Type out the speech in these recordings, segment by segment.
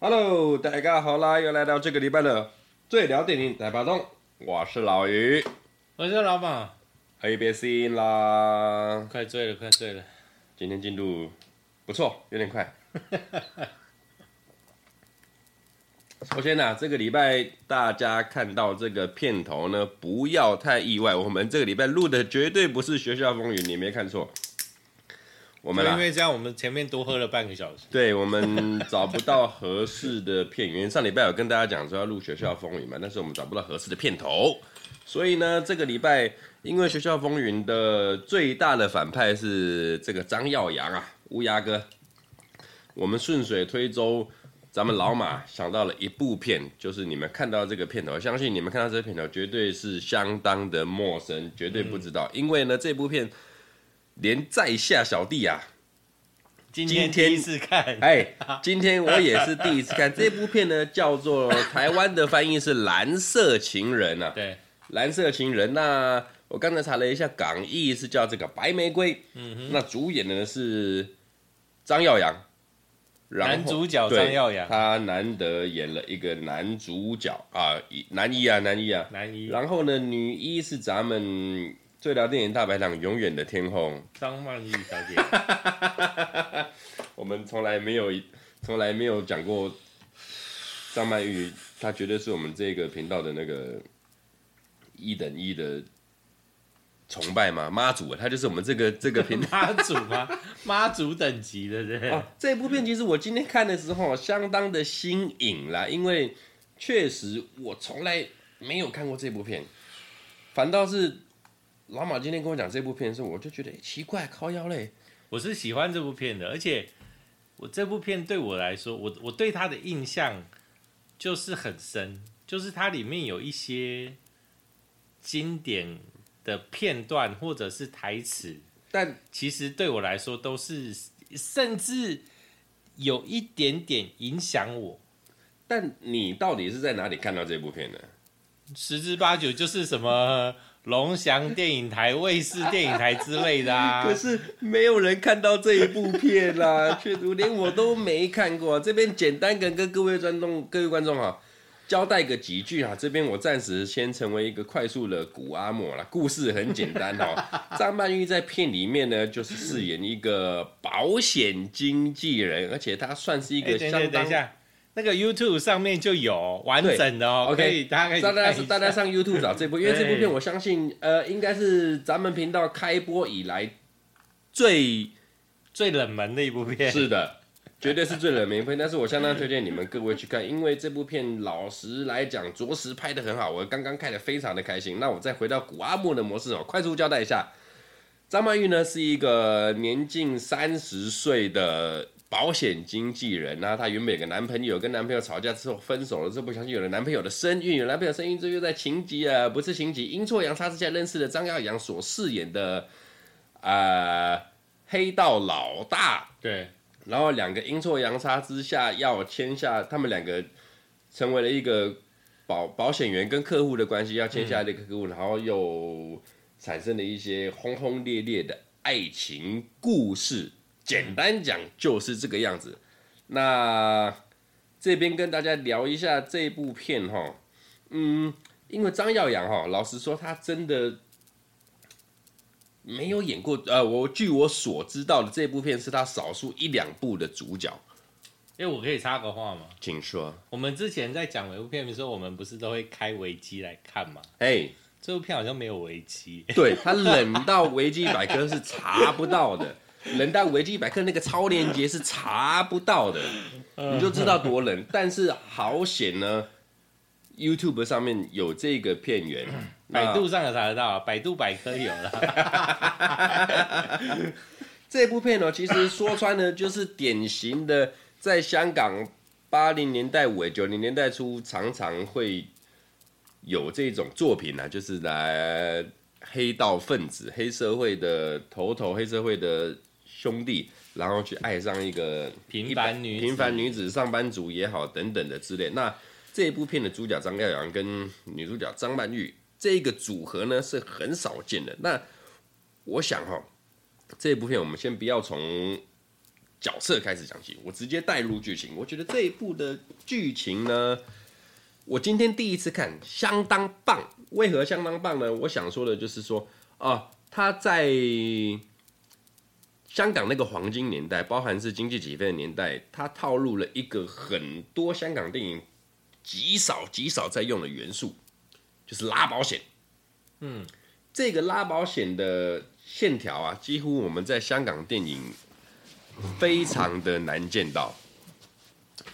Hello，大家好啦，又来到这个礼拜的最聊电影大巴东，我是老于，我是老马，喝一杯新啦，快醉了，快醉了，今天进度不错，有点快。首先呢、啊，这个礼拜大家看到这个片头呢，不要太意外，我们这个礼拜录的绝对不是《学校风云》，你没看错。我们因为这样，我们前面多喝了半个小时。对，我们找不到合适的片源。上礼拜有跟大家讲说要录《学校风云》嘛，但是我们找不到合适的片头，所以呢，这个礼拜因为《学校风云》的最大的反派是这个张耀扬啊，乌鸦哥。我们顺水推舟，咱们老马想到了一部片，就是你们看到这个片头，相信你们看到这个片头绝对是相当的陌生，绝对不知道，嗯、因为呢，这部片。连在下小弟啊，今天第一次看，哎，今天我也是第一次看。这部片呢，叫做台湾的翻译是《蓝色情人》啊，对，《蓝色情人》。那我刚才查了一下港译是叫这个《白玫瑰》，嗯哼，那主演的呢是张耀扬，男主角张耀扬，他难得演了一个男主角啊，男一啊，男一啊，男一。然后呢，女一是咱们。最聊电影大排档永远的天后张曼玉小姐，我们从来没有从来没有讲过张曼玉，她绝对是我们这个频道的那个一等一的崇拜嘛，妈祖，他就是我们这个这个频道妈祖吗？妈祖等级的对。哦，这部片其实我今天看的时候相当的新颖啦，因为确实我从来没有看过这部片，反倒是。老马今天跟我讲这部片的时候，我就觉得奇怪，靠腰嘞。我是喜欢这部片的，而且我这部片对我来说，我我对他的印象就是很深，就是它里面有一些经典的片段或者是台词，但其实对我来说都是甚至有一点点影响我。但你到底是在哪里看到这部片的？十之八九就是什么。龙翔电影台、卫视电影台之类的啊，可是没有人看到这一部片啦，确实连我都没看过。这边简单跟跟各位观众、各位观众哈交代个几句啊。这边我暂时先成为一个快速的古阿莫啦。故事很简单哦，张曼玉在片里面呢，就是饰演一个保险经纪人，而且她算是一个相当。等一下。那个 YouTube 上面就有完整的哦，OK，大家可以大家大家上 YouTube 找这部，因为这部 片我相信，呃，应该是咱们频道开播以来最最冷门的一部片。是的，绝对是最冷门片。但是我相当推荐你们各位去看，因为这部片老实来讲，着实拍得很好，我刚刚看的非常的开心。那我再回到古阿莫的模式哦，快速交代一下，张曼玉呢是一个年近三十岁的。保险经纪人，然后她原本有个男朋友，跟男朋友吵架之后分手了，之后不小心有了男朋友的身孕，有男朋友身孕之后又在情急啊，不是情急，阴错阳差之下认识了张耀扬所饰演的呃黑道老大，对，然后两个阴错阳差之下要签下，他们两个成为了一个保保险员跟客户的关系，要签下这个客户，然后又产生了一些轰轰烈烈的爱情故事。简单讲就是这个样子。那这边跟大家聊一下这部片哈，嗯，因为张耀扬哈，老实说他真的没有演过。呃，我据我所知道的，这部片是他少数一两部的主角。哎，我可以插个话吗？请说。我们之前在讲每部片的时候，我们不是都会开维基来看吗？哎，这部片好像没有维基。对，他冷到维基百科是查不到的。冷到维基百科那个超链接是查不到的，你就知道多冷。但是好险呢，YouTube 上面有这个片源，百度上也查得到，百度百科有了。这部片呢，其实说穿了就是典型的，在香港八零年代尾九零年代初，常常会有这种作品呢，就是来黑道分子、黑社会的头头、黑社会的。兄弟然后去爱上一个平凡女平凡女子上班族也好等等的之类。那这一部片的主角张耀扬跟女主角张曼玉这个组合呢是很少见的。那我想哈，这一部片我们先不要从角色开始讲起，我直接带入剧情。我觉得这一部的剧情呢，我今天第一次看，相当棒。为何相当棒呢？我想说的就是说，啊，他在香港那个黄金年代，包含是经济起飞的年代，他套路了一个很多香港电影极少极少在用的元素，就是拉保险。嗯，这个拉保险的线条啊，几乎我们在香港电影非常的难见到，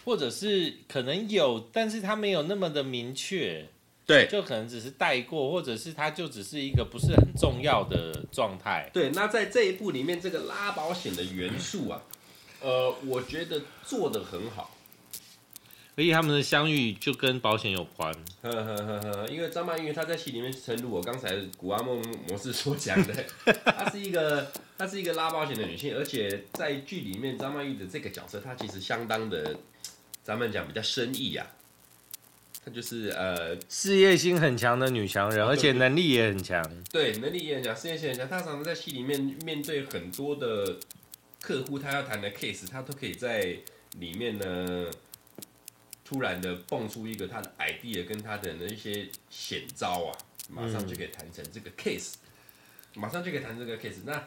或者是可能有，但是他没有那么的明确。对，就可能只是带过，或者是它就只是一个不是很重要的状态。对，那在这一部里面，这个拉保险的元素啊，呃，我觉得做的很好。所以他们的相遇就跟保险有关。呵呵呵呵，因为张曼玉她在戏里面，诚如我刚才古阿梦模式所讲的，她是一个她是一个拉保险的女性，而且在剧里面，张曼玉的这个角色，她其实相当的，咱们讲比较深意呀、啊。她就是呃，事业心很强的女强人，而且能力也很强。对，能力也很强，事业心很强。她常常在戏里面面对很多的客户，她要谈的 case，她都可以在里面呢，突然的蹦出一个他的 idea 跟他的那一些险招啊，马上就可以谈成这个 case，、嗯、马上就可以谈这个 case。那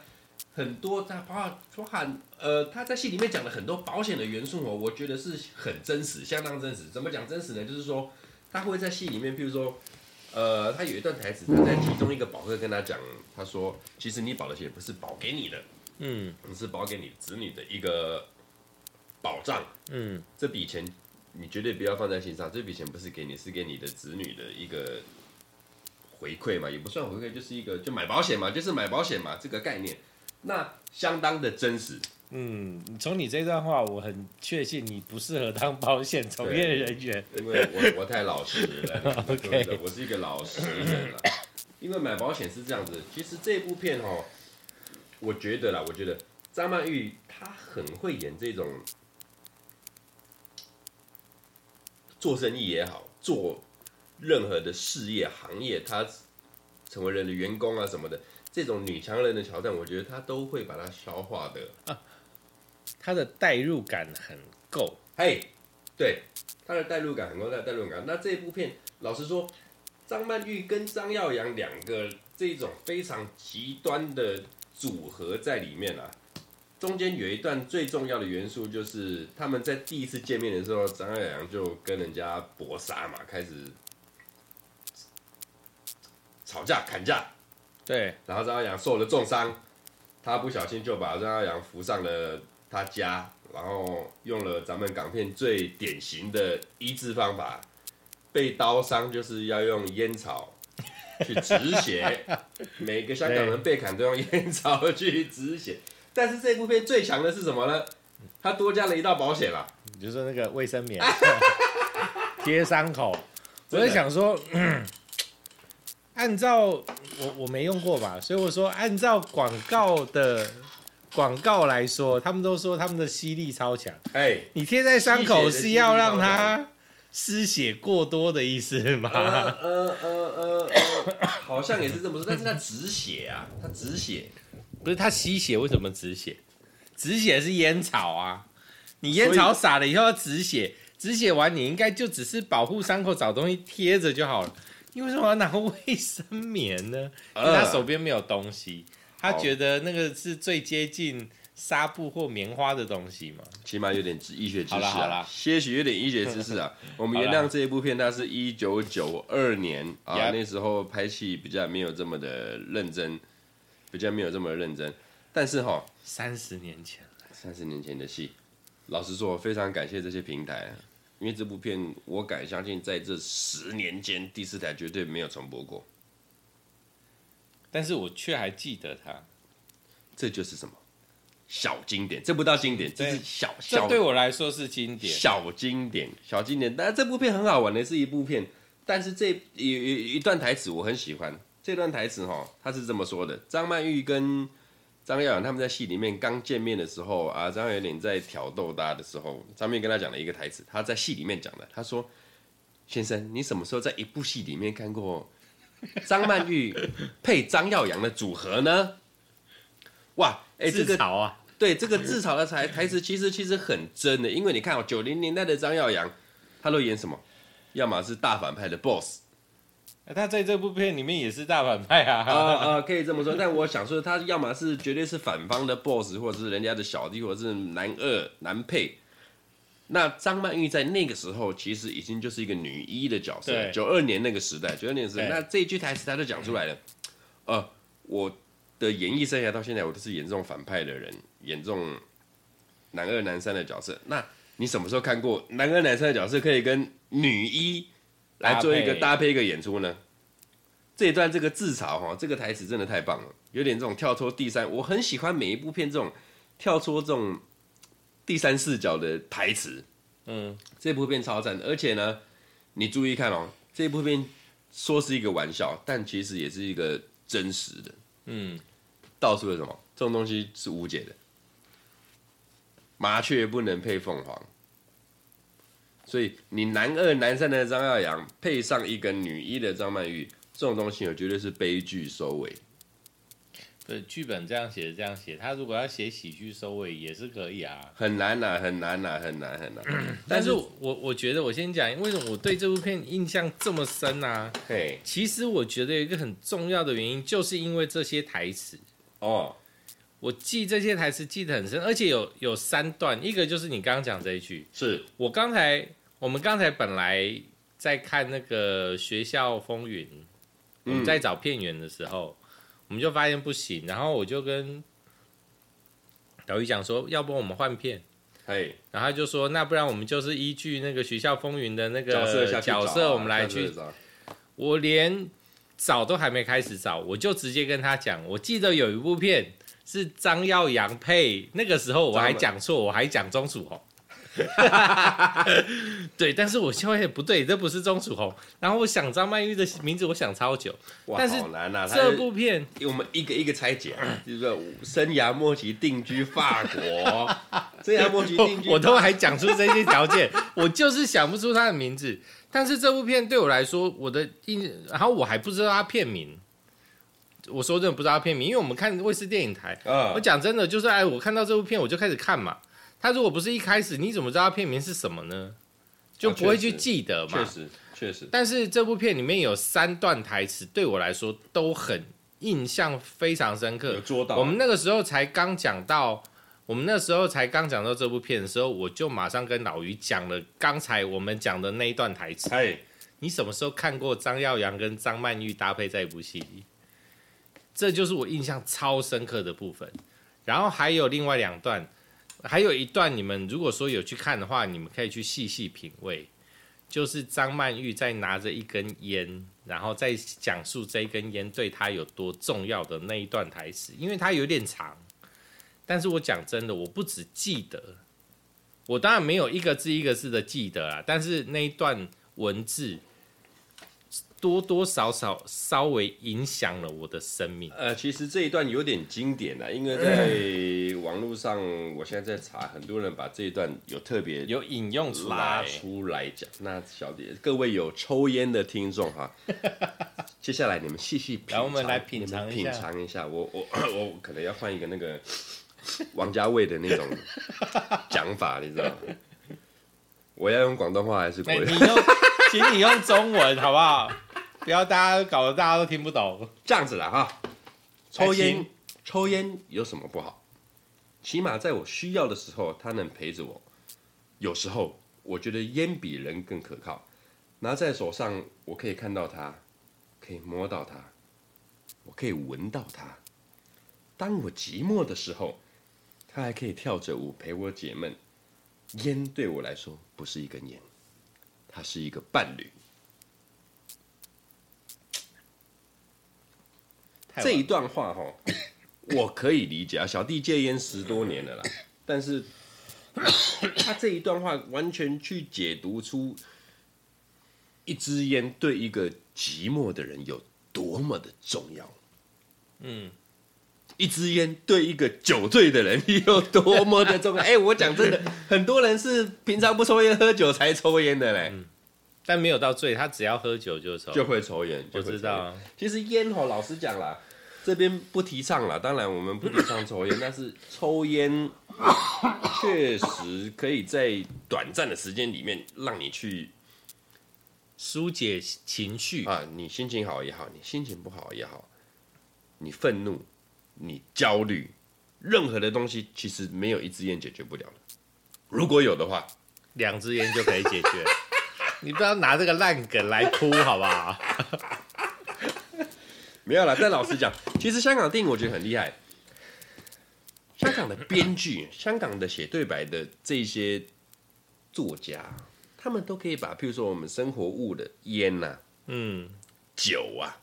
很多他包括包含呃，他在戏里面讲了很多保险的元素哦，我觉得是很真实，相当真实。怎么讲真实呢？就是说。他会在戏里面，譬如说，呃，他有一段台词，他在其中一个保客跟他讲，他说：“其实你保的险不是保给你的，嗯，是保给你子女的一个保障，嗯，这笔钱你绝对不要放在心上，这笔钱不是给你，是给你的子女的一个回馈嘛，也不算回馈，就是一个就买保险嘛，就是买保险嘛，这个概念，那相当的真实。”嗯，从你这段话，我很确信你不适合当保险从业人员，因为我我太老实了。我是一个老实人了。因为买保险是这样子，其实这部片哦，我觉得啦，我觉得张曼玉她很会演这种做生意也好，做任何的事业行业，她成为人的员工啊什么的，这种女强人的桥段，我觉得她都会把它消化的。啊他的代入感很够，嘿，对，他的代入感很够，他的代入感。那这部片，老实说，张曼玉跟张耀扬两个这种非常极端的组合在里面啊，中间有一段最重要的元素，就是他们在第一次见面的时候，张耀扬就跟人家搏杀嘛，开始吵架砍价，对，然后张耀扬受了重伤，他不小心就把张耀扬扶上了。他家，然后用了咱们港片最典型的医治方法，被刀伤就是要用烟草去止血。每个香港人被砍都用烟草去止血，但是这部片最强的是什么呢？它多加了一道保险啦，就是说那个卫生棉 贴伤口。我在想说，按照我我没用过吧，所以我说按照广告的。广告来说，他们都说他们的吸力超强。哎、欸，你贴在伤口是要让它失血过多的意思吗？呃呃呃呃，好像也是这么说，但是它止血啊，它止血，不是他吸血，为什么止血？止血是烟草啊，你烟草撒了以后要止血，止血完你应该就只是保护伤口，找东西贴着就好了。你为什么要拿卫生棉呢？因为他手边没有东西。他觉得那个是最接近纱布或棉花的东西嘛？起码有点医学知识啦，些许有点医学知识啊。我们原谅这一部片，它是一九九二年啊，那时候拍戏比较没有这么的认真，比较没有这么认真。但是哈，三十年前，三十年前的戏，老实说，我非常感谢这些平台，因为这部片，我敢相信，在这十年间，第四台绝对没有重播过。但是我却还记得它，这就是什么小经典？这不到经典，这是小小。对我来说是经典，小经典，小经典。但这部片很好玩的是一部片，但是这有有一段台词我很喜欢。这段台词哈，他是这么说的：张曼玉跟张耀扬他们在戏里面刚见面的时候啊，张有点在挑逗他的时候，张面跟他讲了一个台词，他在戏里面讲的，他说：“先生，你什么时候在一部戏里面看过张曼玉配张耀扬的组合呢？”哇，哎、欸，这个啊，对这个自嘲的台台词，其实其实很真的，因为你看哦，九零年代的张耀扬，他都演什么？要么是大反派的 boss。他在这部片里面也是大反派啊，啊啊，可以这么说。但我想说，他要么是绝对是反方的 boss，或者是人家的小弟，或者是男二、男配。那张曼玉在那个时候其实已经就是一个女一的角色。九二年那个时代，九二年时代，那这一句台词他就讲出来了。呃，我的演艺生涯到现在，我都是演这种反派的人，演这种男二、男三的角色。那你什么时候看过男二、男三的角色可以跟女一？来做一个搭配一个演出呢，这一段这个自嘲哈，这个台词真的太棒了，有点这种跳脱第三，我很喜欢每一部片这种跳脱这种第三视角的台词，嗯，这部片超赞的，而且呢，你注意看哦，这部片说是一个玩笑，但其实也是一个真实的，嗯，道出了什么？这种东西是无解的，麻雀不能配凤凰。所以你男二男三的张耀扬配上一个女一的张曼玉，这种东西我觉得是悲剧收尾。对，剧本这样写这样写，他如果要写喜剧收尾也是可以啊。很难呐、啊，很难呐、啊，很难很难。但是我我觉得我先讲，为什么我对这部片印象这么深呢、啊？嘿，其实我觉得有一个很重要的原因，就是因为这些台词哦，我记这些台词记得很深，而且有有三段，一个就是你刚刚讲这一句，是。我刚才。我们刚才本来在看那个学校风云，我们在找片源的时候，嗯、我们就发现不行，然后我就跟导演讲说，要不我们换片，嘿，然后他就说，那不然我们就是依据那个学校风云的那个角色，角色我们来去，我连找都还没开始找，我就直接跟他讲，我记得有一部片是张耀扬配，那个时候我还讲错，我还讲钟楚红。对，但是我现在不对，这不是钟楚红。然后我想张曼玉的名字，我想超久。哇，但是好难啊！这部片我们一个一个拆解，就是生涯末期定居法国，生涯末期定居，我都还讲出这些条件，我就是想不出他的名字。但是这部片对我来说，我的印，然后我还不知道他片名。我说真的不知道片名，因为我们看卫视电影台。我讲真的，就是哎，我看到这部片我就开始看嘛。他如果不是一开始，你怎么知道片名是什么呢？就不会去记得嘛。确实，确实。但是这部片里面有三段台词，对我来说都很印象非常深刻。有捉到。我们那个时候才刚讲到，我们那时候才刚讲到这部片的时候，我就马上跟老于讲了刚才我们讲的那一段台词。哎，你什么时候看过张耀扬跟张曼玉搭配在一部戏里？这就是我印象超深刻的部分。然后还有另外两段。还有一段，你们如果说有去看的话，你们可以去细细品味，就是张曼玉在拿着一根烟，然后再讲述这一根烟对她有多重要的那一段台词，因为它有点长，但是我讲真的，我不只记得，我当然没有一个字一个字的记得啊，但是那一段文字。多多少少稍微影响了我的生命。呃，其实这一段有点经典了，因为在网络上，我现在在查，很多人把这一段有特别有引用出来拉出来讲。那小姐，各位有抽烟的听众哈，接下来你们细细品尝，我们来品尝品尝一下。我我我可能要换一个那个 王家卫的那种讲法，你知道吗？我要用广东话还是国语？你用，请你用中文好不好？不要大家搞得大家都听不懂，这样子了哈。抽烟，抽烟有什么不好？起码在我需要的时候，他能陪着我。有时候我觉得烟比人更可靠，拿在手上，我可以看到它，可以摸到它，我可以闻到它。当我寂寞的时候，它还可以跳着舞陪我解闷。烟对我来说不是一根烟，它是一个伴侣。这一段话哈，我可以理解啊。小弟戒烟十多年了啦，但是他这一段话完全去解读出一支烟对一个寂寞的人有多么的重要。嗯，一支烟对一个酒醉的人有多么的重要。哎、欸，我讲真的，很多人是平常不抽烟，喝酒才抽烟的嘞。嗯，但没有到醉，他只要喝酒就抽，就会抽烟。我知道，其实烟吼，老实讲啦，这边不提倡啦。当然，我们不提倡抽烟，但是抽烟确实可以在短暂的时间里面让你去疏解情绪啊。你心情好也好，你心情不好也好，你愤怒。你焦虑，任何的东西其实没有一支烟解决不了的。如果有的话，两支烟就可以解决。你不要拿这个烂梗来哭，好不好？没有啦，但老实讲，其实香港电影我觉得很厉害。香港的编剧、香港的写对白的这些作家，他们都可以把，譬如说我们生活物的烟呐、啊，嗯，酒啊。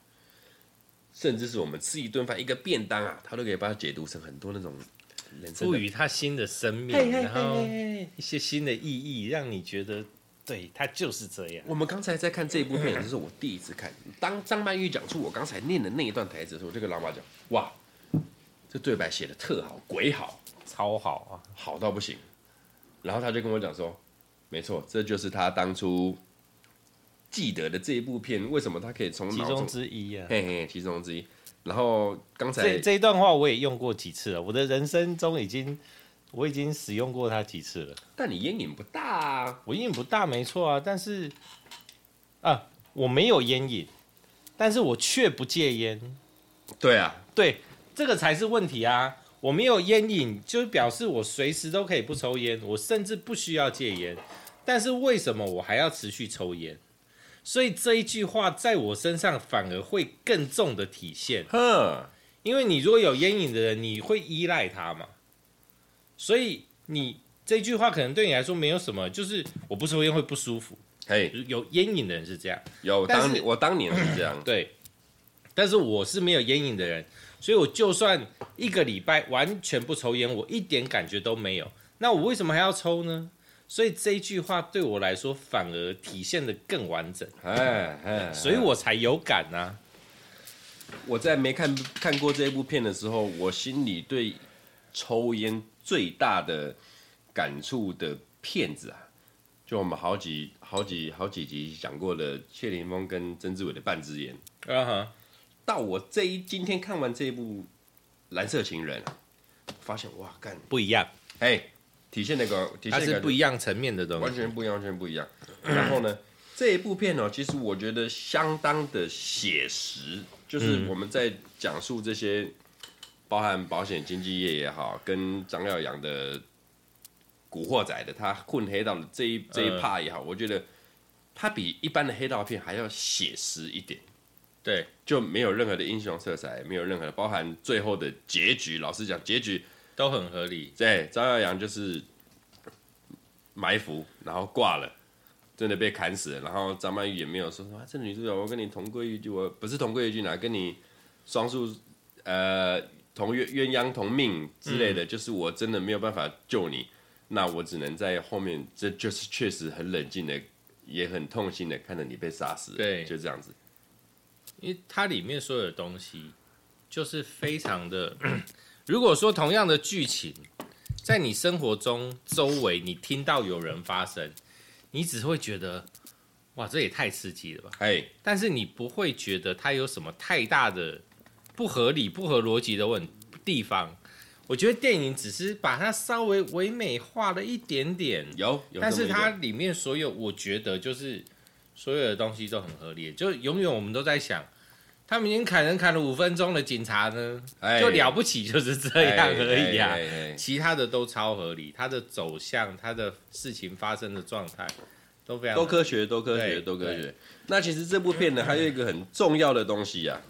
甚至是我们吃一顿饭、一个便当啊，他都可以把它解读成很多那种人生，赋予它新的生命，然后一些新的意义，让你觉得对他就是这样。我们刚才在看这部片，这是我第一次看。当张曼玉讲出我刚才念的那一段台词的时候，我就跟老马讲：哇，这对白写的特好，鬼好，超好啊，好到不行。然后他就跟我讲说：没错，这就是他当初。记得的这一部片，为什么他可以从其中之一啊？嘿嘿，其中之一。然后刚才这这一段话我也用过几次了，我的人生中已经我已经使用过它几次了。但你烟瘾不大啊？我烟瘾不大，没错啊。但是啊，我没有烟瘾，但是我却不戒烟。对啊，对，这个才是问题啊！我没有烟瘾，就表示我随时都可以不抽烟，我甚至不需要戒烟。但是为什么我还要持续抽烟？所以这一句话在我身上反而会更重的体现，哼，因为你如果有烟瘾的人，你会依赖他嘛，所以你这句话可能对你来说没有什么，就是我不抽烟会不舒服，嘿，有烟瘾的人是这样，有当年我当年是这样，对，但是我是没有烟瘾的人，所以我就算一个礼拜完全不抽烟，我一点感觉都没有，那我为什么还要抽呢？所以这一句话对我来说反而体现的更完整，哎哎，所以我才有感呐、啊。我在没看看过这一部片的时候，我心里对抽烟最大的感触的片子啊，就我们好几好几好几集讲过的谢霆锋跟曾志伟的半支烟。啊哈，到我这一今天看完这一部蓝色情人，发现哇，干不一样，哎。体现那个，体现不一样层面的东西，完全不一样，完全不一样。然后呢，这一部片呢，其实我觉得相当的写实，就是我们在讲述这些，包含保险经纪业也好，跟张耀扬的古惑仔的他混黑道的这一这一 part 也好，我觉得他比一般的黑道片还要写实一点。对，就没有任何的英雄色彩，没有任何的包含最后的结局。老实讲，结局。都很合理。对，张耀扬就是埋伏，然后挂了，真的被砍死了。然后张曼玉也没有说什么，这女主角我跟你同归于尽，我不是同归于尽啊，跟你双宿呃同鸳鸳鸯同命之类的，嗯，就是我真的没有办法救你，那我只能在后面，这就是确实很冷静的，也很痛心的看着你被杀死。对，就这样子。因为它里面所有的东西就是非常的。如果说同样的剧情，在你生活中周围你听到有人发生，你只会觉得，哇，这也太刺激了吧！哎，但是你不会觉得它有什么太大的不合理、不合逻辑的问地方。我觉得电影只是把它稍微唯美化了一点点，有，有，但是它里面所有，我觉得就是所有的东西都很合理，就永远我们都在想。他们已经砍人砍了五分钟的警察呢，就了不起，就是这样而已啊。其他的都超合理，它的走向，它的事情发生的状态都非常都科学，都科学，都科学。那其实这部片呢，还有一个很重要的东西啊，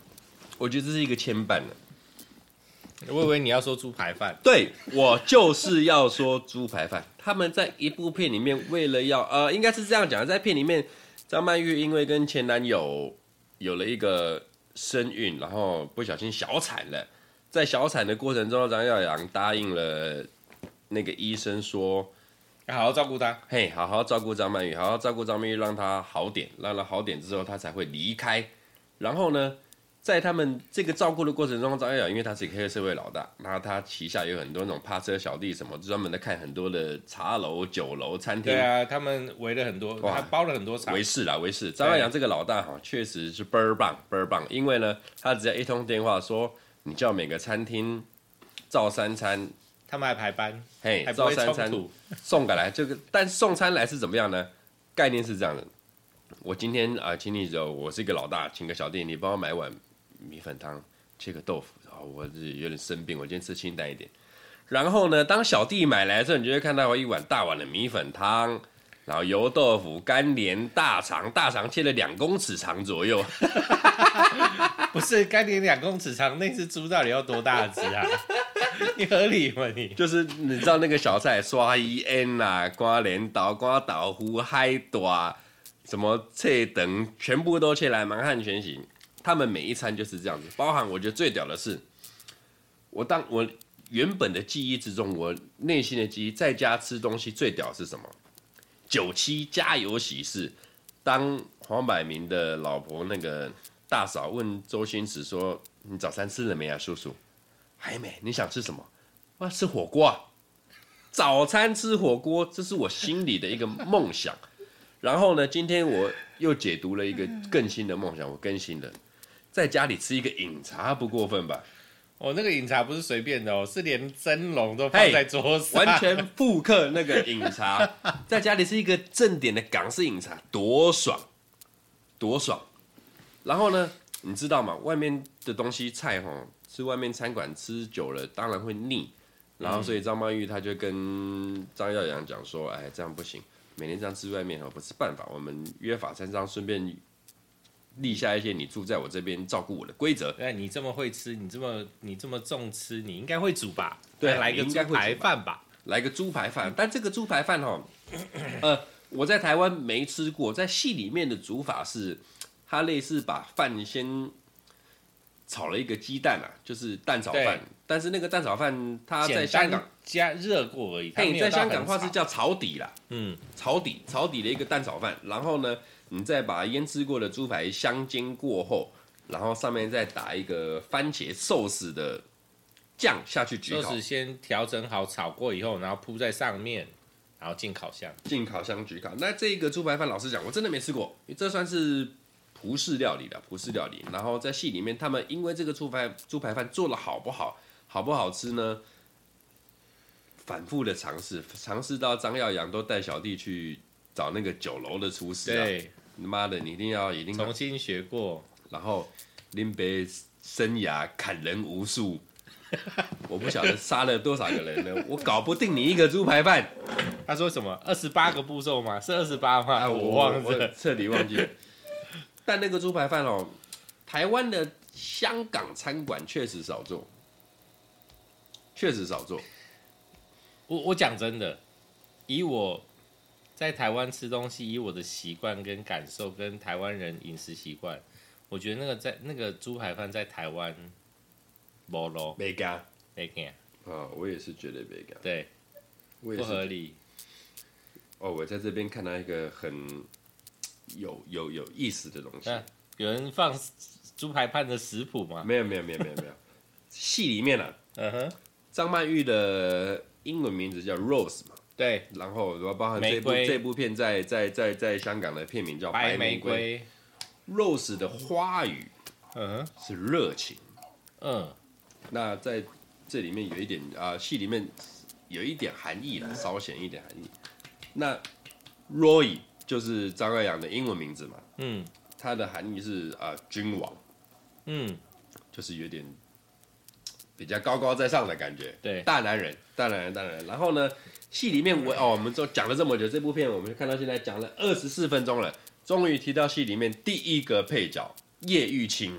我觉得这是一个牵绊的。我以为你要说猪排饭，对，我就是要说猪排饭。他们在一部片里面，为了要呃，应该是这样讲，在片里面，张曼玉因为跟前男友有了一个。身孕，然后不小心小产了，在小产的过程中，张耀扬答应了那个医生说，要好好照顾她，嘿，好好照顾张曼玉，好好照顾张曼玉，让她好点，让她好点之后，她才会离开。然后呢，在他们这个照顾的过程中，张耀扬因为他是一个黑社会老大，然后他旗下有很多那种趴车小弟，什么专门的看很多的茶楼、酒楼、餐厅。对啊，他们围了很多，他包了很多场。围事啦，围事。张耀扬这个老大哈，确实是倍儿棒，倍儿棒。因为呢，他只要一通电话说，你叫每个餐厅照三餐，他们还排班，嘿，照三餐送过来。这个，但送餐来是怎么样呢？概念是这样的，我今天啊，请你走，我是一个老大，请个小弟，你帮我买碗。米粉汤，切个豆腐，然后我是有点生病，我今天吃清淡一点。然后呢，当小弟买来的时候，你就会看到一碗大碗的米粉汤，然后油豆腐、干连、大肠，大肠切了两公尺长左右。不是干莲两公尺长，那只猪到底要多大只啊？你合理吗？你就是你知道那个小菜，刷伊烟啊，瓜连豆、瓜豆腐、海带，什么切等，全部都切来满汉全席。他们每一餐就是这样子，包含我觉得最屌的是，我当我原本的记忆之中，我内心的记忆，在家吃东西最屌是什么？九七家有喜事，当黄百鸣的老婆那个大嫂问周星驰说：“你早餐吃了没啊，叔叔？”还没。你想吃什么？我要吃火锅啊。早餐吃火锅，这是我心里的一个梦想。然后呢，今天我又解读了一个更新的梦想，我更新了。在家里吃一个饮茶不过分吧？哦，那个饮茶不是随便的哦，是连蒸笼都放在桌上，完全复刻那个饮茶。在家里是一个正点的港式饮茶，多爽，多爽。然后呢，你知道吗？外面的东西菜哈，吃外面餐馆吃久了，当然会腻。然后所以张曼玉她就跟张耀扬讲说：“哎，这样不行，每天这样吃外面哈不是办法，我们约法三章，顺便。”立下一些你住在我这边照顾我的规则。哎，你这么会吃，你这么你这么重吃，你应该会煮吧？对，来个猪排饭吧。来个猪排饭，但这个猪排饭哈，呃，我在台湾没吃过，在戏里面的煮法是，它类似把饭先炒了一个鸡蛋啊，就是蛋炒饭。但是那个蛋炒饭，它在香港加热过而已。嘿，在香港话是叫炒底啦。嗯，炒底，炒底的一个蛋炒饭，然后呢？你再把腌制过的猪排香煎过后，然后上面再打一个番茄寿司的酱下去焗烤。寿司先调整好炒过以后，然后铺在上面，然后进烤箱。进烤箱焗烤。那这个猪排饭，老实讲，我真的没吃过，因为这算是葡式料理的葡式料理。然后在戏里面，他们因为这个猪排猪排饭做的好不好，好不好吃呢？反复的尝试，尝试到张耀扬都带小弟去找那个酒楼的厨师啊。对。妈的，你一定要一定要重新学过，然后林北生涯砍人无数，我不晓得杀了多少个人呢，我搞不定你一个猪排饭。他说什么？二十八个步骤吗？是二十八吗？我，我忘了，彻底忘记了。但那个猪排饭哦，台湾的香港餐馆确实少做，确实少做。我我讲真的，以我。在台湾吃东西，以我的习惯跟感受，跟台湾人饮食习惯，我觉得那个在那个猪排饭在台湾，没咯，没干，没干啊，我也是觉得没干，对，不合理。哦，我在这边看到一个很有有有意思的东西，啊、有人放猪排饭的食谱吗？没有没有没有没有没有，戏里面啊，嗯哼，张曼玉的英文名字叫 Rose 嘛。对，然后我包含这部这部片在在在在香港的片名叫《白玫瑰》，Rose 的花语，嗯，是热情，嗯，那在这里面有一点啊，戏里面有一点含义了，稍显一点含义。那 Roy 就是张爱扬的英文名字嘛，嗯，它的含义是啊君王，嗯，就是有点比较高高在上的感觉，对，大男人，大男人，大男人。然后呢？戏里面我哦，我们都讲了这么久，这部片我们就看到现在讲了二十四分钟了，终于提到戏里面第一个配角叶玉卿，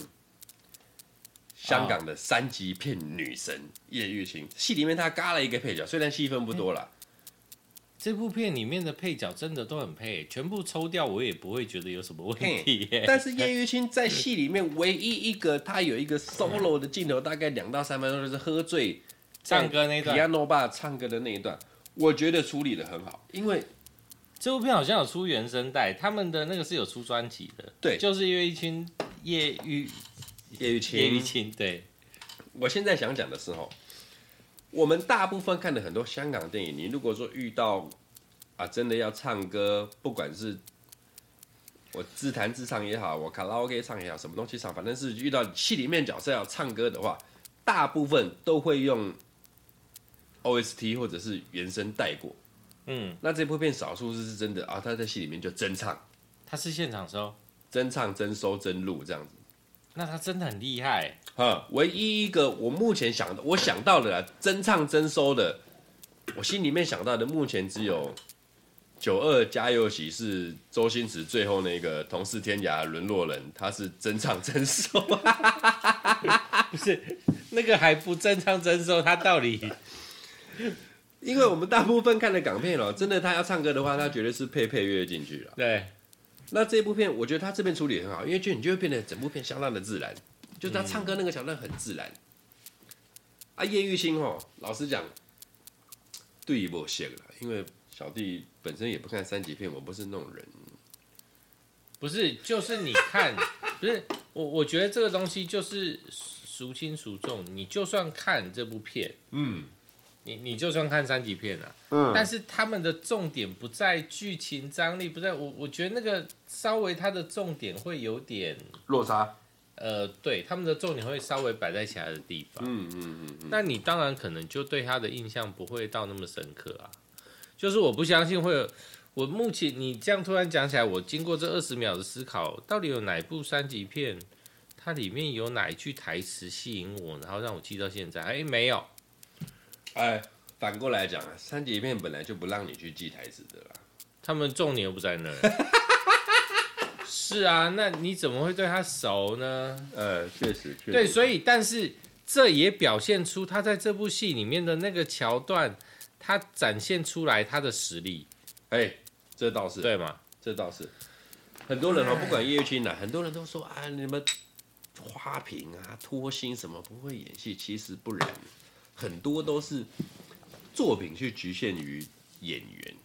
香港的三级片女神叶玉卿。戏里面她嘎了一个配角，虽然戏份不多了。这部片里面的配角真的都很配，全部抽掉我也不会觉得有什么问题。但是叶玉卿在戏里面唯一一个，她有一个 solo 的镜头，大概两到三分钟，就是喝醉唱歌那段，Piano Bar 唱歌的那一段。我觉得处理的很好，因为这部片好像有出原声带，他们的那个是有出专辑的。对，就是因为一群业余叶玉卿，叶玉卿，对。我现在想讲的是，哈，我们大部分看的很多香港电影，你如果说遇到啊，真的要唱歌，不管是我自弹自唱也好，我卡拉 OK 唱也好，什么东西唱，反正是遇到戏里面角色要唱歌的话，大部分都会用 OST 或者是原声带过。嗯，那这部片少数是真的啊，他在戏里面就真唱，他是现场收，真唱真收真录这样子，那他真的很厉害。哈，唯一一个我目前想的，我想到的啦，真唱真收的，我心里面想到的，目前只有《九二加油喜》是周星驰最后那个同是天涯沦落人，他是真唱真收，不是那个还不真唱真收，他到底？因为我们大部分看的港片哦，真的他要唱歌的话，他绝对是配配乐进去了。对，那这部片我觉得他这边处理很好，因为就你就会变得整部片相当的自然，就是他唱歌那个桥段很自然。嗯、啊，叶玉卿哦，老实讲，对我谢了，因为小弟本身也不看三级片，我不是那种人。不是，就是你看，不是我，我觉得这个东西就是孰轻孰重。你就算看这部片，嗯。你你就算看三级片了，嗯，但是他们的重点不在剧情张力，不在我我觉得那个稍微它的重点会有点落差，呃，对，他们的重点会稍微摆在其他的地方，嗯嗯嗯，那你当然可能就对他的印象不会到那么深刻啊，就是我不相信会有，我目前你这样突然讲起来，我经过这二十秒的思考，到底有哪部三级片，它里面有哪一句台词吸引我，然后让我记到现在？哎，没有。哎，反过来讲啊，三级片本来就不让你去记台词的啦。他们重点又不在那儿。是啊，那你怎么会对他熟呢？呃，确实，确实。对，所以，但是这也表现出他在这部戏里面的那个桥段，他展现出来他的实力。哎，这倒是。对嘛？这倒是。很多人哦，不管叶玉卿哪，很多人都说啊，你们花瓶啊、脱星什么不会演戏，其实不然。很多都是作品去局限于演员。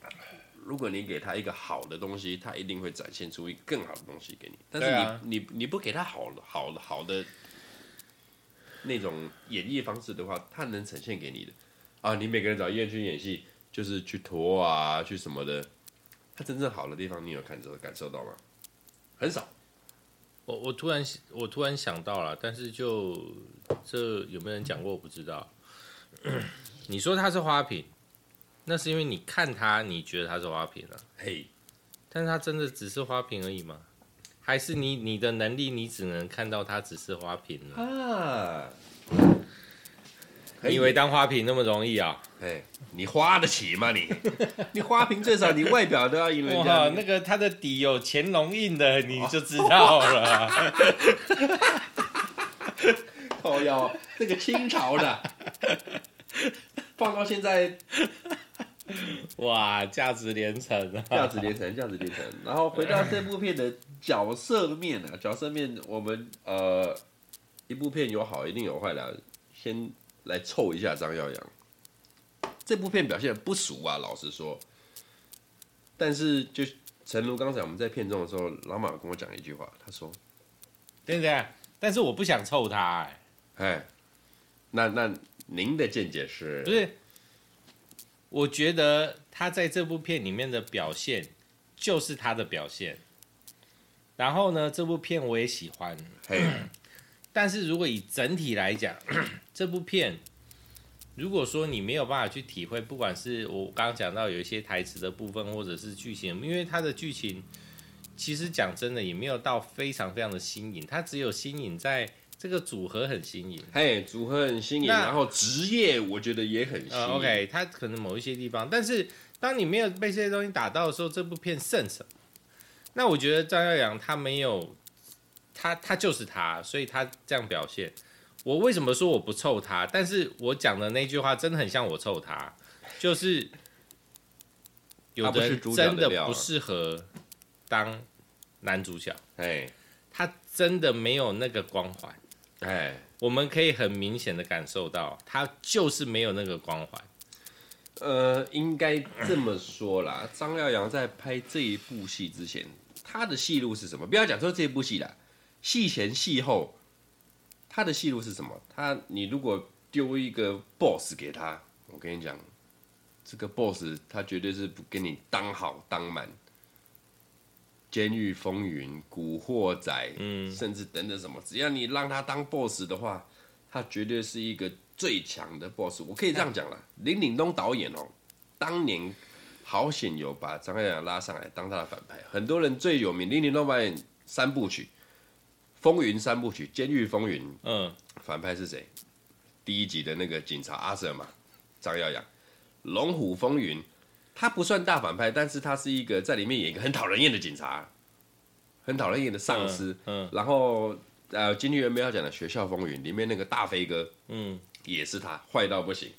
如果你给他一个好的东西，他一定会展现出一个更好的东西给你。但是你、啊、你你不给他好的好的好的那种演绎方式的话，他能呈现给你的啊？你每个人找演员去演戏，就是去拖啊，去什么的。他真正好的地方，你有看着感受到吗？很少。我我突然我突然想到了，但是就这有没有人讲过？我不知道。你说它是花瓶，那是因为你看它，你觉得它是花瓶啊？嘿，但是它真的只是花瓶而已吗？还是你你的能力，你只能看到它只是花瓶呢？啊？你以为当花瓶那么容易啊？哎，你花得起吗你？你花瓶最少你外表都要赢人家。哇，那个它的底有乾隆印的，你就知道了。靠腰，那个清朝的。放到现在，哇，价值连城啊！价值连城，价值连城。然后回到这部片的角色面啊，角色面，我们呃，一部片有好一定有坏的，先来凑一下张耀扬。这部片表现不俗啊，老实说。但是就诚如刚才我们在片中的时候，老马跟我讲一句话，他说：“对不对？但是我不想凑他、欸，哎，那那。”您的见解是？不是，我觉得他在这部片里面的表现就是他的表现。然后呢，这部片我也喜欢。嘿，但是如果以整体来讲，这部片如果说你没有办法去体会，不管是我刚刚讲到有一些台词的部分，或者是剧情，因为它的剧情其实讲真的也没有到非常非常的新颖，它只有新颖在。这个组合很新颖，嘿，组合很新颖，然后职业我觉得也很新颖。呃，OK，他可能某一些地方，但是当你没有被这些东西打到的时候，这部片剩什么？那我觉得张耀扬他没有，他他就是他，所以他这样表现。我为什么说我不凑他？但是我讲的那句话真的很像我凑他，就是有的人真的不适合当男主角，哎，他真的没有那个光环。哎，我们可以很明显的感受到，他就是没有那个光环。呃，应该这么说啦，张耀扬在拍这一部戏之前，他的戏路是什么？不要讲说这部戏啦，戏前戏后，他的戏路是什么？他你如果丢一个 boss 给他，我跟你讲，这个 boss 他绝对是不给你当好当满。监狱风云、古惑仔，嗯，甚至等等什么，只要你让他当 boss 的话，他绝对是一个最强的 boss。我可以这样讲了，林岭东导演哦，当年好险有把张耀扬拉上来当他的反派。很多人最有名，林岭东导演三部曲，《风云》三部曲，《监狱风云》，嗯，反派是谁？第一集的那个警察阿 Sir 嘛，张耀扬，《龙虎风云》。他不算大反派，但是他是一个在里面演一个很讨人厌的警察，很讨人厌的上司。嗯，嗯然后呃，今天原本要讲的《学校风云》里面那个大飞哥，嗯，也是他坏到不行。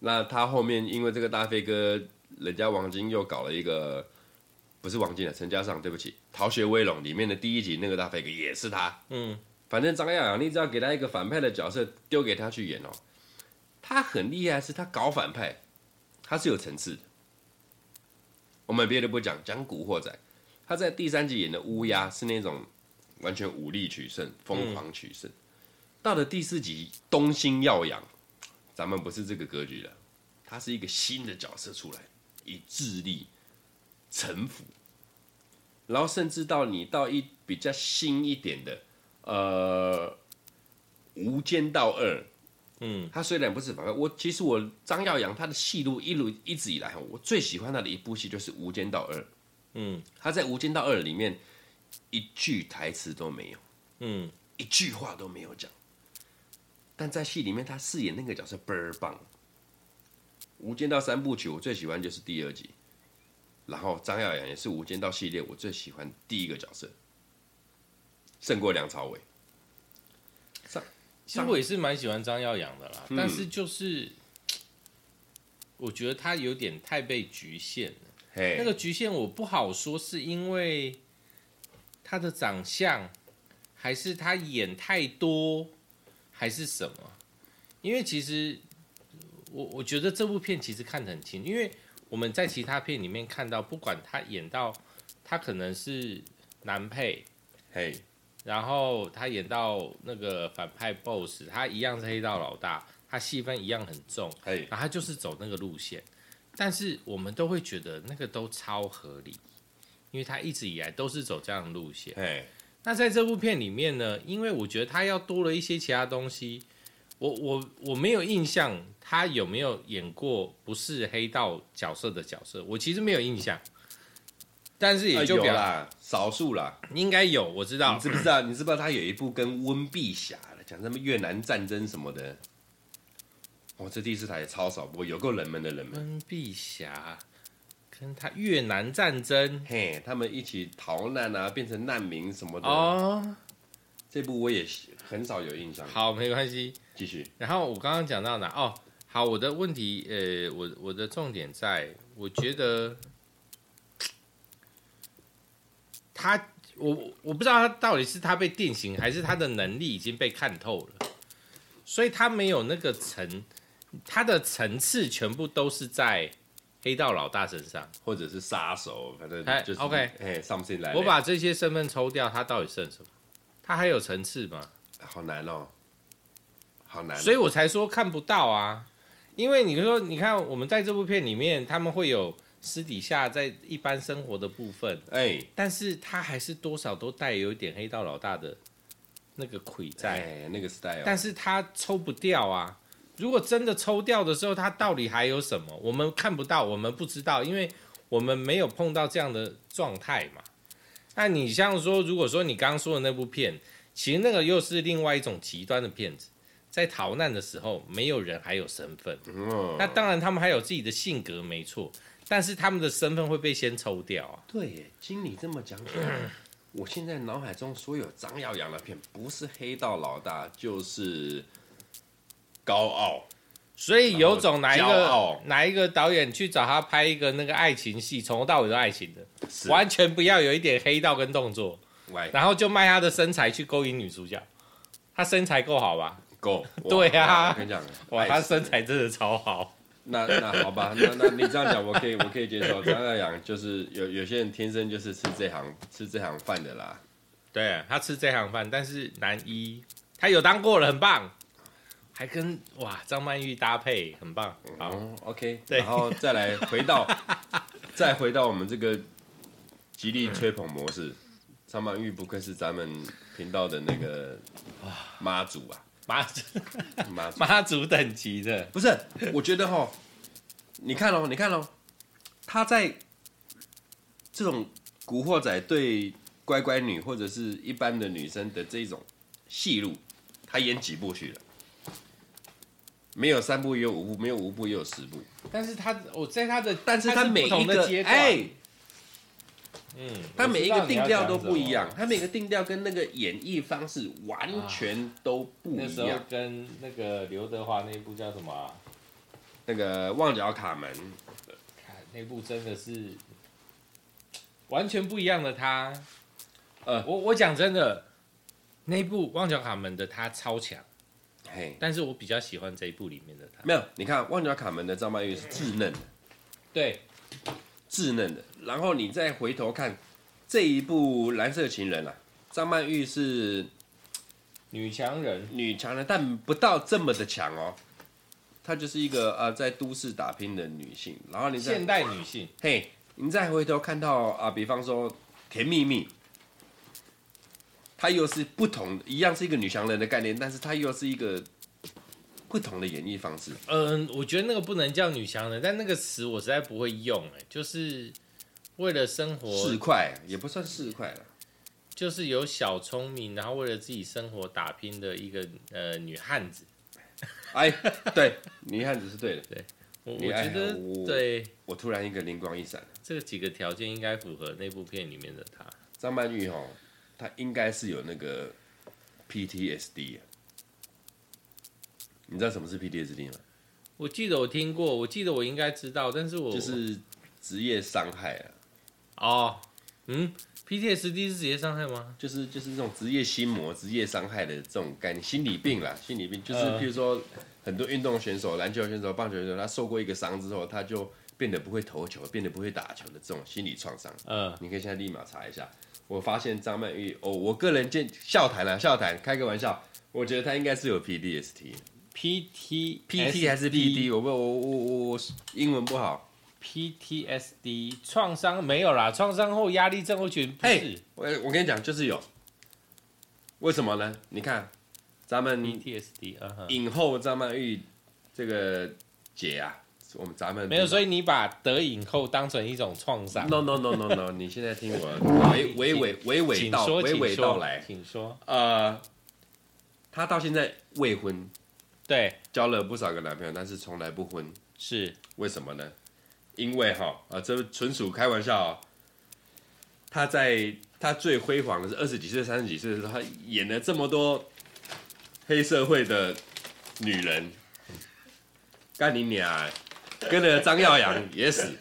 那他后面因为这个大飞哥，人家王晶又搞了一个，不是王晶的陈嘉上，对不起，《逃学威龙》里面的第一集那个大飞哥也是他。嗯，反正张耀扬，你只要给他一个反派的角色，丢给他去演哦，他很厉害，是他搞反派，他是有层次的。我们别的不讲，讲古惑仔，他在第三集演的乌鸦是那种完全武力取胜、疯狂取胜。到了第四集东星耀阳，咱们不是这个格局了，他是一个新的角色出来，以智力臣服，然后甚至到你到一比较新一点的，呃，无间道二。嗯，他虽然不是反派，我其实我张耀扬他的戏路一路一直以来，我最喜欢他的一部戏就是《无间道二》。嗯，他在《无间道二》里面一句台词都没有，嗯，一句话都没有讲，但在戏里面他饰演那个角色倍儿棒。《无间道三部曲》我最喜欢就是第二集，然后张耀扬也是《无间道》系列我最喜欢第一个角色，胜过梁朝伟。其实我也是蛮喜欢张耀扬的啦，嗯、但是就是 我觉得他有点太被局限了。那个局限我不好说，是因为他的长相，还是他演太多，还是什么？因为其实我我觉得这部片其实看得很清，因为我们在其他片里面看到，不管他演到他可能是男配，嘿。然后他演到那个反派 BOSS，他一样是黑道老大，他戏份一样很重，然后他就是走那个路线，但是我们都会觉得那个都超合理，因为他一直以来都是走这样的路线。那在这部片里面呢，因为我觉得他要多了一些其他东西，我我我没有印象他有没有演过不是黑道角色的角色，我其实没有印象。但是也就有啦，少数啦，应该有，我知道。你知不知道？你知不知道他有一部跟温碧霞的，讲什么越南战争什么的？哦，这第四台也超少，不过有够冷门的人们。温碧霞跟他越南战争，嘿，他们一起逃难啊，变成难民什么的。哦，这部我也很少有印象。好，没关系，继续。然后我刚刚讲到哪？哦，好，我的问题，呃，我我的重点在，我觉得。他，我我不知道他到底是他被定型，还是他的能力已经被看透了，所以他没有那个层，他的层次全部都是在黑道老大身上，或者是杀手，反正就是 OK，哎，something 来，我把这些身份抽掉，他到底剩什么？他还有层次吗？好难哦，好难哦，所以我才说看不到啊，因为你说，你看我们在这部片里面，他们会有。私底下在一般生活的部分，哎、欸，但是他还是多少都带有一点黑道老大的那个魁在，欸、那个 style，但是他抽不掉啊。如果真的抽掉的时候，他到底还有什么？我们看不到，我们不知道，因为我们没有碰到这样的状态嘛。那你像说，如果说你刚刚说的那部片，其实那个又是另外一种极端的片子，在逃难的时候，没有人还有身份，嗯、那当然他们还有自己的性格，没错。但是他们的身份会被先抽掉啊！对，经你这么讲起来，我现在脑海中所有张耀扬的片，不是黑道老大，就是高傲。所以有种哪一个哪一个导演去找他拍一个那个爱情戏，从头到尾都爱情的，完全不要有一点黑道跟动作，然后就卖他的身材去勾引女主角。他身材够好吧？够。对啊，我跟你讲，哇，他身材真的超好。那那好吧，那那你这样讲，我可以我可以接受。张耀扬就是有有些人天生就是吃这行吃这行饭的啦。对，他吃这行饭，但是男一他有当过了，很棒。还跟哇张曼玉搭配，很棒。好、嗯、，OK，对，然后再来回到，再回到我们这个极力吹捧模式。张曼玉不愧是咱们频道的那个妈祖啊，妈 祖，妈祖，妈祖等级的。不是，我觉得哈，你看哦，你看哦，他在这种古惑仔对乖乖女或者是一般的女生的这种戏路，他演几部去了？没有三部也有五部，没有五部也有十部。但是他我在他的，但是他每一个哎，嗯，他每一个定调都不一样，他每个定调跟那个演绎方式完全都不一样。啊、那时候跟那个刘德华那一部叫什么、啊？那个《旺角卡门》，看那部真的是完全不一样的他。呃，我我讲真的，那部《旺角卡门》的他超强。Hey, 但是我比较喜欢这一部里面的他。没有，你看《旺角卡门》的张曼玉是稚嫩的，对，稚嫩的。然后你再回头看这一部《蓝色情人》啊，张曼玉是女强人，女强人，但不到这么的强哦。她就是一个呃在都市打拼的女性。然后你再现代女性，嘿你再回头看到啊，比方说《甜蜜蜜》。她又是不同，一样是一个女强人的概念，但是她又是一个不同的演绎方式。嗯，我觉得那个不能叫女强人，但那个词我实在不会用。哎，就是为了生活四块，也不算四块了，就是有小聪明，然后为了自己生活打拼的一个呃女汉子。哎，对，女汉子是对的。对，我我觉得我对。我突然一个灵光一闪，这几个条件应该符合那部片里面的她。张曼玉哦。她应该是有那个 PTSD，你知道什么是 PTSD 吗？我记得我听过，我记得我应该知道，但是我就是职业伤害啊。哦，嗯，PTSD 是职业伤害吗？就是就是这种职业心魔、职业伤害的这种概念，心理病啦，心理病就是，譬如说很多运动选手、篮球选手、棒球选手，他受过一个伤之后，他就变得不会投球，变得不会打球的这种心理创伤。嗯，你可以现在立马查一下。我发现张曼玉哦，我个人见笑谈了，笑谈开个玩笑，我觉得她应该是有 PTSD，P T P T 还是 P D？我不我我我我英文不好，P T S D 创伤没有啦，创伤后压力症候群不是。Hey, 我我跟你讲就是有，为什么呢？你看咱们 P T S D，影后张曼玉这个姐啊。我们咱们没有，所以你把得影后当成一种创伤。No no no no no，你现在听我娓娓娓娓娓道娓娓道来，请说。呃，她到现在未婚，对，交了不少个男朋友，但是从来不婚，是为什么呢？因为哈啊，这纯属开玩笑。他在他最辉煌的是二十几岁、三十几岁的时候，他演了这么多黑社会的女人，干你娘！跟了张耀扬也死，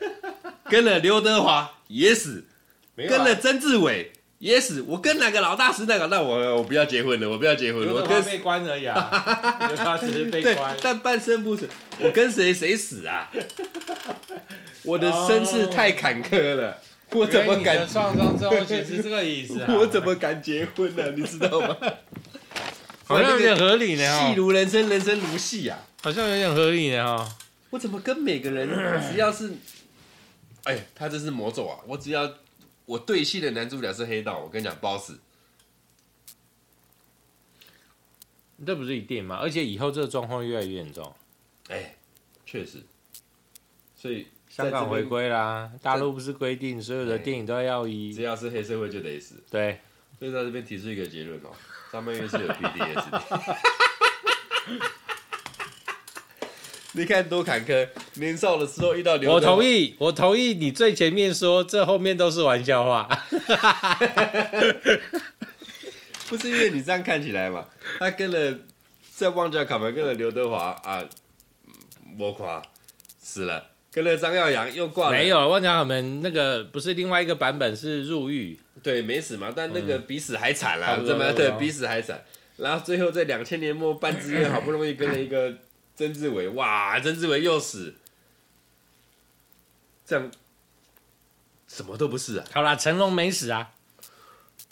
跟了刘德华也死，跟了曾志伟也死。我跟哪个老大是那个？那我我不要结婚了，我不要结婚了。我跟被关而已啊，刘德华只是被关，但半生不死。我跟谁谁死啊？我的身世太坎坷了，我怎么敢？创伤之后其实这个意思啊，我怎么敢结婚呢？你知道吗？好像有点合理呢。戏如人生，人生如戏啊，好像有点合理呢哈。我怎么跟每个人，只要是，哎，他这是魔咒啊！我只要我对戏的男主角是黑道，我跟你讲，包死。这不是一定吗？而且以后这个状况越来越严重。哎，确实。所以香港回归啦，大陆不是规定所有的电影都要一，只要是黑社会就得死。对。所以在这边提出一个结论哦，张曼玉是有 PTSD。你看多坎坷，年少的时候遇到刘德华。我同意，我同意你最前面说，这后面都是玩笑话。不是因为你这样看起来嘛？他跟了在旺角卡门跟了刘德华啊，我垮死了，跟了张耀扬又挂了。没有旺角卡门那个不是另外一个版本是入狱，对，没死嘛，但那个比死还惨啦，怎么对比死还惨？然后最后在两千年末半之月，好不容易跟了一个。曾志伟，哇，曾志伟又死，这样什么都不是啊。好啦，成龙没死啊。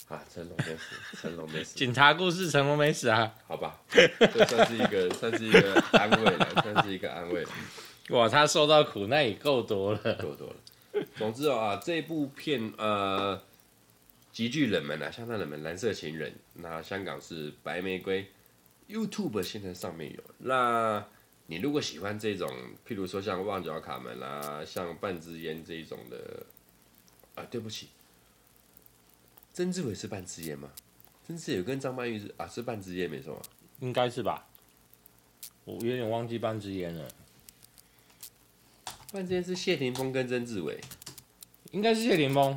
啊，成龙没死，成龙没死。警察故事，成龙没死啊？好吧，这算是一个，算是一个安慰了，算是一个安慰了。哇，他受到苦难也够多了，够多了。总之啊，这部片呃极具冷门啊，相当冷门，《蓝色情人》。那香港是《白玫瑰》，YouTube 现在上面有。那你如果喜欢这种，譬如说像《旺角卡门》啦，像《半支烟》这一种的，啊，对不起。曾志伟是半支烟吗？曾志伟跟张曼玉是啊，是半支烟没错，应该是吧？我有点忘记半支烟了。半支烟是谢霆锋跟曾志伟，应该是谢霆锋。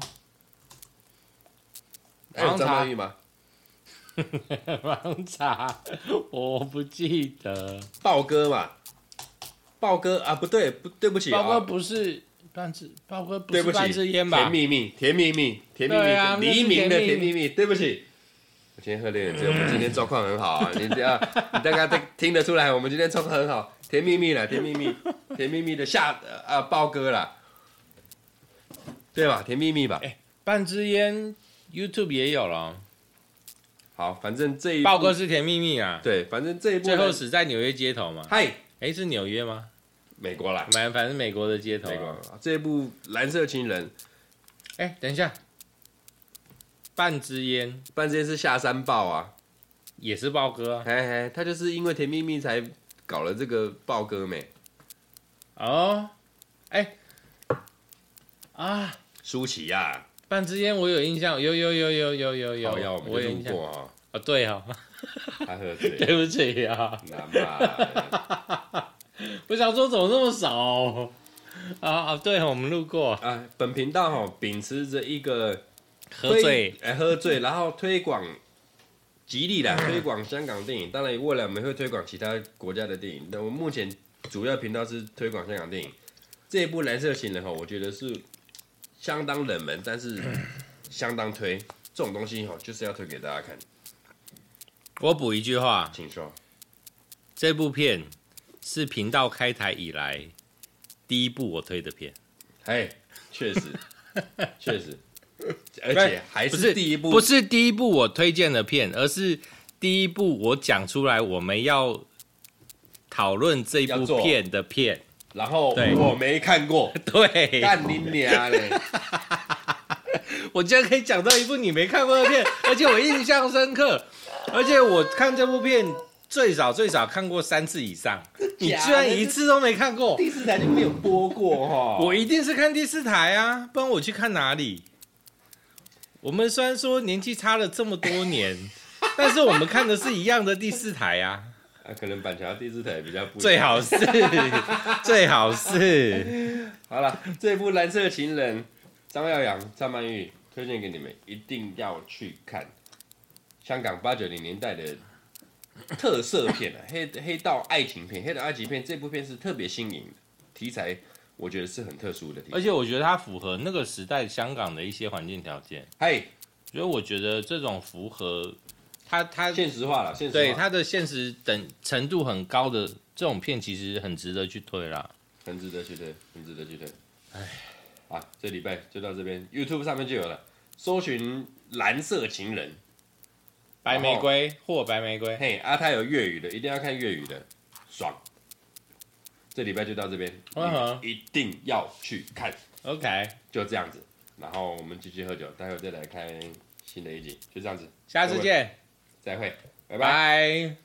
还有张曼玉吗？盲查，我不记得。豹哥嘛，豹哥啊，不对，不对不起，豹哥不是。半支，豹哥不是半支烟吧？甜蜜蜜，甜蜜蜜，甜蜜蜜，啊、黎明的甜蜜蜜。对不起，我今天喝了点酒，我们今天状况很好啊！你这样，你大概听得出来，我们今天状况很好。甜蜜蜜了，甜蜜蜜，甜蜜蜜的下啊，豹哥啦，对吧？甜蜜蜜吧。哎，半支烟，YouTube 也有了。好，反正这一豹哥是甜蜜蜜啊。对，反正这一部最后死在纽约街头嘛。嗨，哎，是纽约吗？美国啦，反反正美国的街头。美国。这部《蓝色情人》，哎，等一下，半支烟，半支烟是下山豹啊，也是豹哥啊，嘿嘿，他就是因为甜蜜蜜才搞了这个豹哥没？哦，哎，啊，舒淇呀，半支烟我有印象，有有有有有有有，有我有印象。啊，啊对啊，他喝醉，对不起啊，难吧。我想说怎么那么少、哦、啊啊！对，我们路过啊。本频道哈秉持着一个喝醉哎喝醉，然后推广极力的推广香港电影。当然，未来我们会推广其他国家的电影。但我目前主要频道是推广香港电影。这一部《蓝色情人》哈，我觉得是相当冷门，但是相当推。这种东西哈，就是要推给大家看。我补一句话，请说。这部片。是频道开台以来第一部我推的片，哎，确实，确实，而且还是第一部，不是第一部我推荐的片，而是第一部我讲出来我们要讨论这部片的片，然后我没看过，对，干你娘嘞！我竟然可以讲到一部你没看过的片，而且我印象深刻，而且我看这部片。最少最少看过三次以上，你居然一次都没看过？第四台就没有播过哈。我一定是看第四台啊，不然我去看哪里？我们虽然说年纪差了这么多年，但是我们看的是一样的第四台啊。啊，可能板桥第四台比较不最好是 最好是。好了，这部《蓝色情人》，张耀扬、张曼玉推荐给你们，一定要去看。香港八九零年代的。特色片啊，黑黑道爱情片，黑道爱情片这部片是特别新颖的题材，我觉得是很特殊的题材，而且我觉得它符合那个时代香港的一些环境条件。嗨，所以我觉得这种符合它它现实化了，现实化对它的现实等程度很高的这种片，其实很值得去推啦，很值得去推，很值得去推。哎，啊，这礼拜就到这边，YouTube 上面就有了，搜寻蓝色情人。白玫瑰或白玫瑰，嘿，啊，泰有粤语的，一定要看粤语的，爽。这礼拜就到这边，嗯，一定要去看。OK，就这样子，然后我们继续喝酒，待会再来看新的一集，就这样子，下次见，再会，拜拜。拜拜。